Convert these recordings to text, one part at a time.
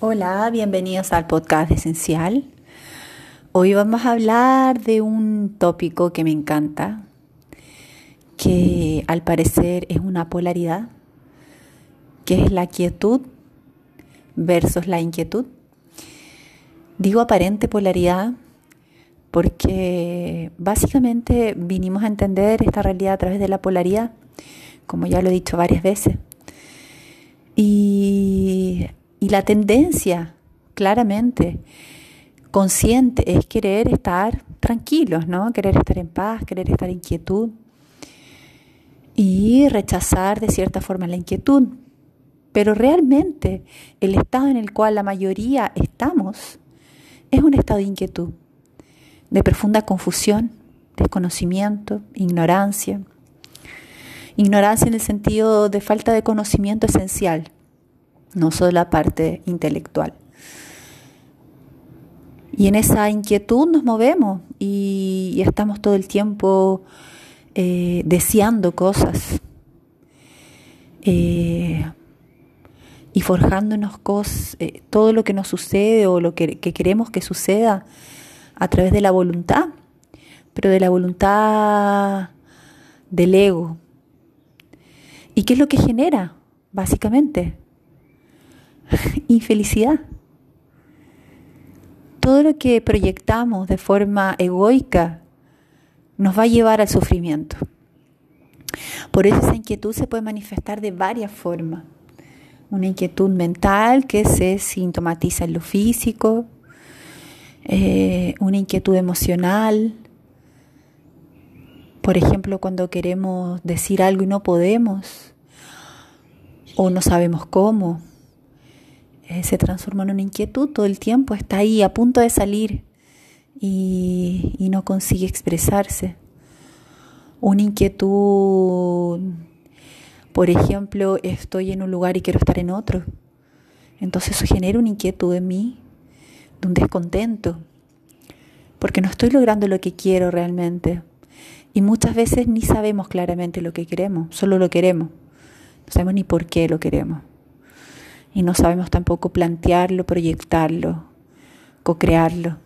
Hola, bienvenidos al podcast Esencial. Hoy vamos a hablar de un tópico que me encanta, que al parecer es una polaridad, que es la quietud versus la inquietud. Digo aparente polaridad porque básicamente vinimos a entender esta realidad a través de la polaridad, como ya lo he dicho varias veces. Y y la tendencia, claramente, consciente, es querer estar tranquilos, ¿no? Querer estar en paz, querer estar en quietud y rechazar de cierta forma la inquietud. Pero realmente el estado en el cual la mayoría estamos es un estado de inquietud, de profunda confusión, desconocimiento, ignorancia. Ignorancia en el sentido de falta de conocimiento esencial no solo la parte intelectual. Y en esa inquietud nos movemos y, estamos todo el tiempo eh, deseando cosas eh, y forjándonos cosas, eh, todo lo que nos sucede o lo que, que queremos que suceda a través de la voluntad, pero de la voluntad del ego. ¿Y qué es lo que genera, básicamente? infelicidad. Todo lo que proyectamos de forma egoica nos va a llevar al sufrimiento. Por eso esa inquietud se puede manifestar de varias formas. Una inquietud mental que se sintomatiza en lo físico, eh, una inquietud emocional, por ejemplo, cuando queremos decir algo y no podemos, o no sabemos cómo, eh, se transforma en una inquietud todo el tiempo, está ahí a punto de salir y, y no consigue expresarse. Una inquietud, por ejemplo, estoy en un lugar y quiero estar en otro. Entonces eso genera una inquietud en mí, de un descontento, porque no estoy logrando lo que quiero realmente. Y muchas veces ni sabemos claramente lo que queremos, solo lo queremos. No sabemos ni por qué lo queremos y no sabemos tampoco plantearlo, proyectarlo, co-crearlo.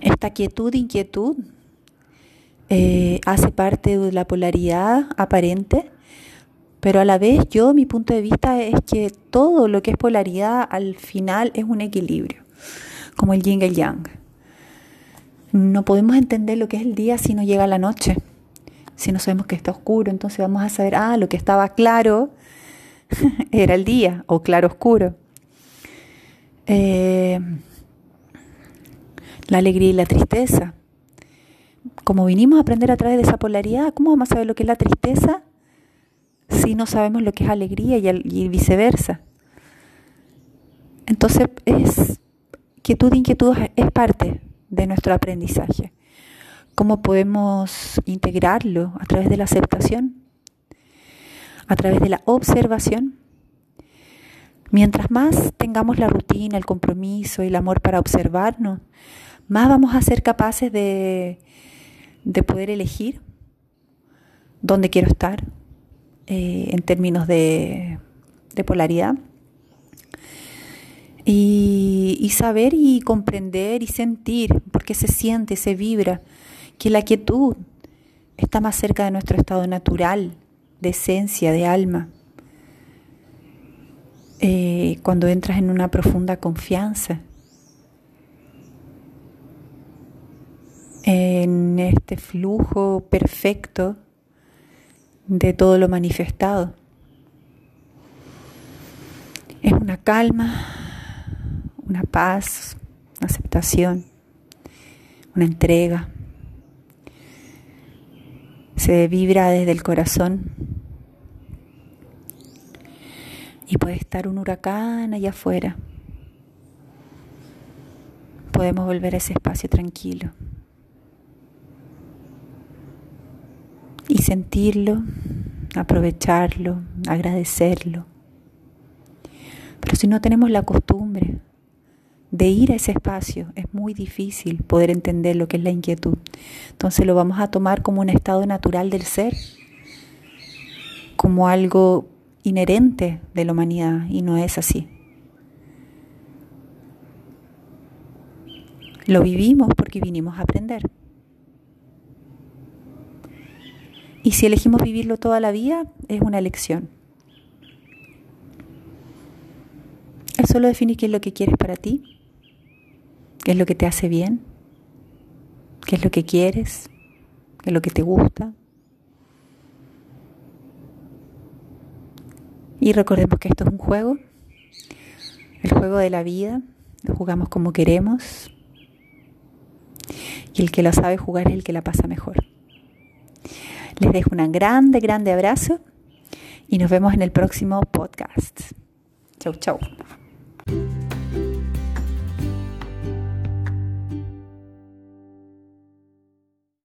Esta quietud, inquietud, eh, hace parte de la polaridad aparente, pero a la vez yo, mi punto de vista es que todo lo que es polaridad al final es un equilibrio, como el yin y el yang. No podemos entender lo que es el día si no llega la noche, si no sabemos que está oscuro, entonces vamos a saber, ah, lo que estaba claro era el día o claro oscuro. Eh, la alegría y la tristeza. Como vinimos a aprender a través de esa polaridad, ¿cómo vamos a saber lo que es la tristeza si no sabemos lo que es alegría y, viceversa? Entonces, es quietud e inquietud es parte de nuestro aprendizaje. ¿Cómo podemos integrarlo a través de la aceptación? A través de la observación. Mientras más tengamos la rutina, el compromiso y el amor para observarnos, más vamos a ser capaces de, de poder elegir dónde quiero estar eh, en términos de, de polaridad. Y, y, saber y comprender y sentir, porque se siente, se vibra, que la quietud está más cerca de nuestro estado natural, de esencia, de alma. Eh, cuando entras en una profunda confianza en este flujo perfecto de todo lo manifestado. Es una calma, una paz, una aceptación, una entrega. Se vibra desde el corazón y puede estar un huracán allá afuera. Podemos volver a ese espacio tranquilo y sentirlo, aprovecharlo, agradecerlo. Pero si no tenemos la costumbre de ir a ese espacio, es muy difícil poder entender lo que es la inquietud. Entonces lo vamos a tomar como un estado natural del ser, como algo inherente de la humanidad y no es así. Lo vivimos porque vinimos a aprender. Y si elegimos vivirlo toda la vida, es una elección. Es solo definir qué es lo que quieres para ti, qué es lo que te hace bien, qué es lo que quieres, qué es lo que te gusta. Y recordemos que esto es un juego, el juego de la vida, jugamos como queremos y el que lo sabe jugar es el que la pasa mejor. Les dejo un grande, grande abrazo y nos vemos en el próximo podcast. Chau, chau.